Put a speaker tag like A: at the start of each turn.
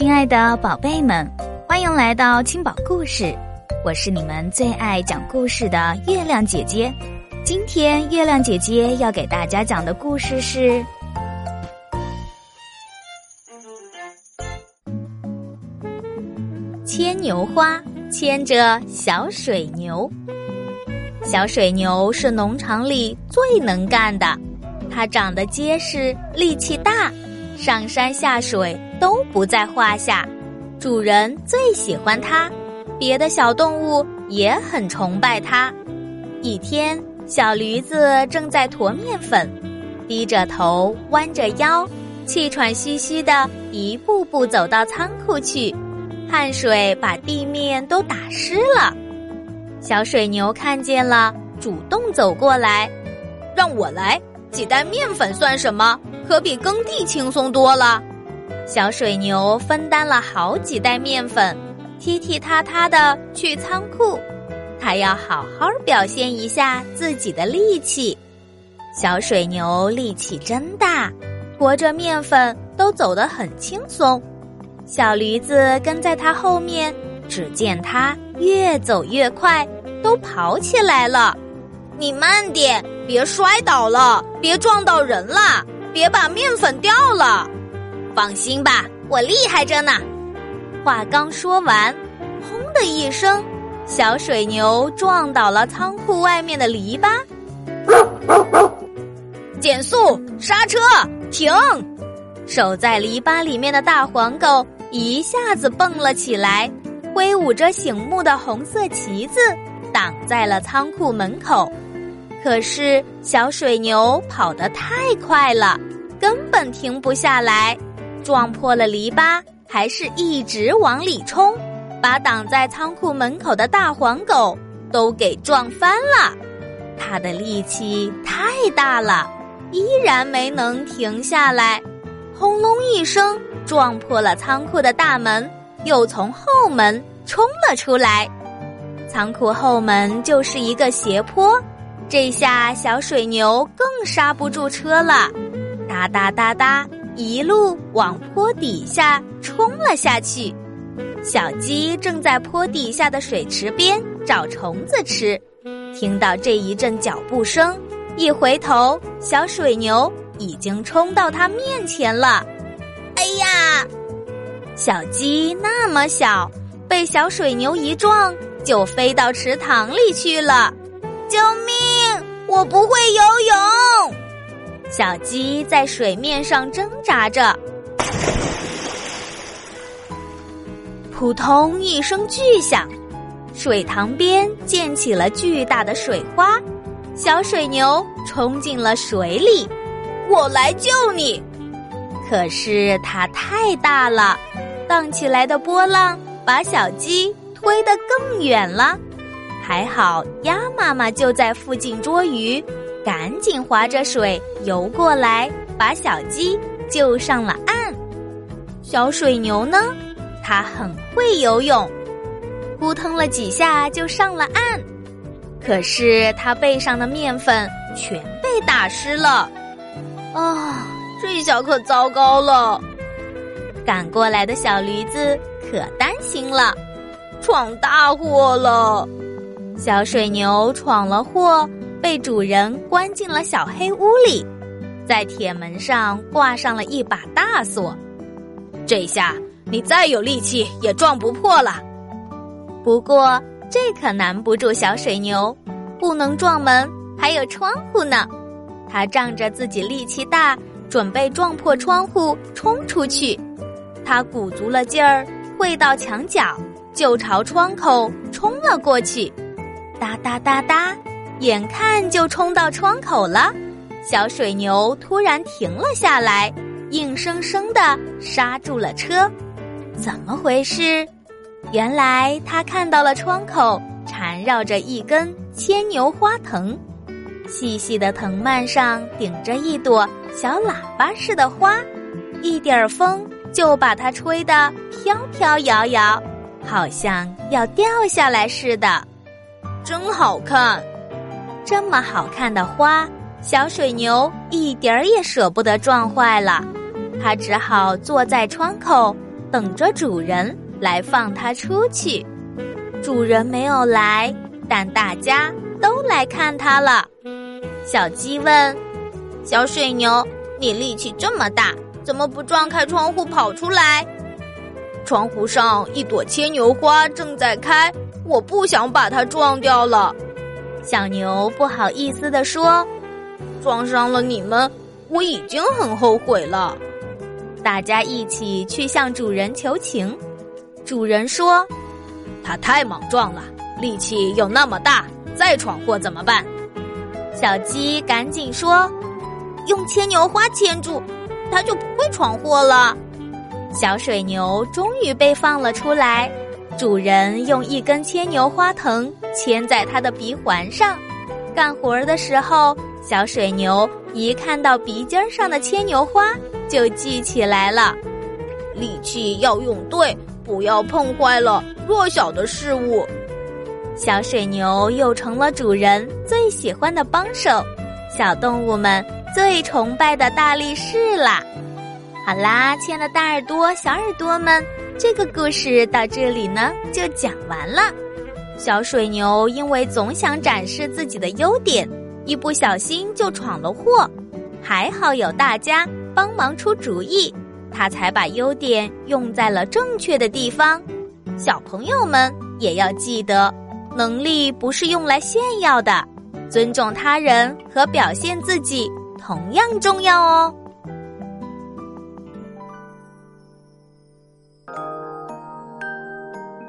A: 亲爱的宝贝们，欢迎来到青宝故事，我是你们最爱讲故事的月亮姐姐。今天月亮姐姐要给大家讲的故事是牵牛花牵着小水牛。小水牛是农场里最能干的，它长得结实，力气大。上山下水都不在话下，主人最喜欢它，别的小动物也很崇拜它。一天，小驴子正在驮面粉，低着头，弯着腰，气喘吁吁的一步步走到仓库去，汗水把地面都打湿了。小水牛看见了，主动走过来，
B: 让我来，几袋面粉算什么？可比耕地轻松多了。
A: 小水牛分担了好几袋面粉，踢踢踏踏的去仓库。它要好好表现一下自己的力气。小水牛力气真大，驮着面粉都走得很轻松。小驴子跟在它后面，只见它越走越快，都跑起来了。
B: 你慢点，别摔倒了，别撞到人了。别把面粉掉了，放心吧，我厉害着呢。
A: 话刚说完，轰的一声，小水牛撞倒了仓库外面的篱笆。
B: 减速，刹车，停！
A: 守在篱笆里面的大黄狗一下子蹦了起来，挥舞着醒目的红色旗子，挡在了仓库门口。可是小水牛跑得太快了，根本停不下来，撞破了篱笆，还是一直往里冲，把挡在仓库门口的大黄狗都给撞翻了。它的力气太大了，依然没能停下来，轰隆一声撞破了仓库的大门，又从后门冲了出来。仓库后门就是一个斜坡。这下小水牛更刹不住车了，哒哒哒哒，一路往坡底下冲了下去。小鸡正在坡底下的水池边找虫子吃，听到这一阵脚步声，一回头，小水牛已经冲到它面前了。
B: 哎呀，
A: 小鸡那么小，被小水牛一撞，就飞到池塘里去了。
B: 救命！我不会游泳。
A: 小鸡在水面上挣扎着，扑通一声巨响，水塘边溅起了巨大的水花。小水牛冲进了水里，
B: 我来救你。
A: 可是它太大了，荡起来的波浪把小鸡推得更远了。还好，鸭妈妈就在附近捉鱼，赶紧划着水游过来，把小鸡救上了岸。小水牛呢，它很会游泳，扑腾了几下就上了岸。可是它背上的面粉全被打湿了，
B: 啊，这下可糟糕了！
A: 赶过来的小驴子可担心了，
B: 闯大祸了。
A: 小水牛闯了祸，被主人关进了小黑屋里，在铁门上挂上了一把大锁。
B: 这下你再有力气也撞不破了。
A: 不过这可难不住小水牛，不能撞门，还有窗户呢。它仗着自己力气大，准备撞破窗户冲出去。它鼓足了劲儿，跪到墙角，就朝窗口冲了过去。哒哒哒哒，眼看就冲到窗口了，小水牛突然停了下来，硬生生的刹住了车。怎么回事？原来他看到了窗口缠绕着一根牵牛花藤，细细的藤蔓上顶着一朵小喇叭似的花，一点风就把它吹得飘飘摇摇，好像要掉下来似的。
B: 真好看，
A: 这么好看的花，小水牛一点儿也舍不得撞坏了。它只好坐在窗口，等着主人来放它出去。主人没有来，但大家都来看它了。小鸡问：“
B: 小水牛，你力气这么大，怎么不撞开窗户跑出来？”
C: 窗户上一朵牵牛花正在开，我不想把它撞掉了。
A: 小牛不好意思地说：“
C: 撞伤了你们，我已经很后悔了。”
A: 大家一起去向主人求情。主人说：“
C: 他太莽撞了，力气又那么大，再闯祸怎么办？”
A: 小鸡赶紧说：“
B: 用牵牛花牵住，他就不会闯祸了。”
A: 小水牛终于被放了出来。主人用一根牵牛花藤牵在它的鼻环上，干活的时候，小水牛一看到鼻尖上的牵牛花，就记起来了。
C: 力气要用对，不要碰坏了弱小的事物。
A: 小水牛又成了主人最喜欢的帮手，小动物们最崇拜的大力士啦。好啦，亲爱的大耳朵、小耳朵们，这个故事到这里呢就讲完了。小水牛因为总想展示自己的优点，一不小心就闯了祸，还好有大家帮忙出主意，他才把优点用在了正确的地方。小朋友们也要记得。能力不是用来炫耀的，尊重他人和表现自己同样重要哦。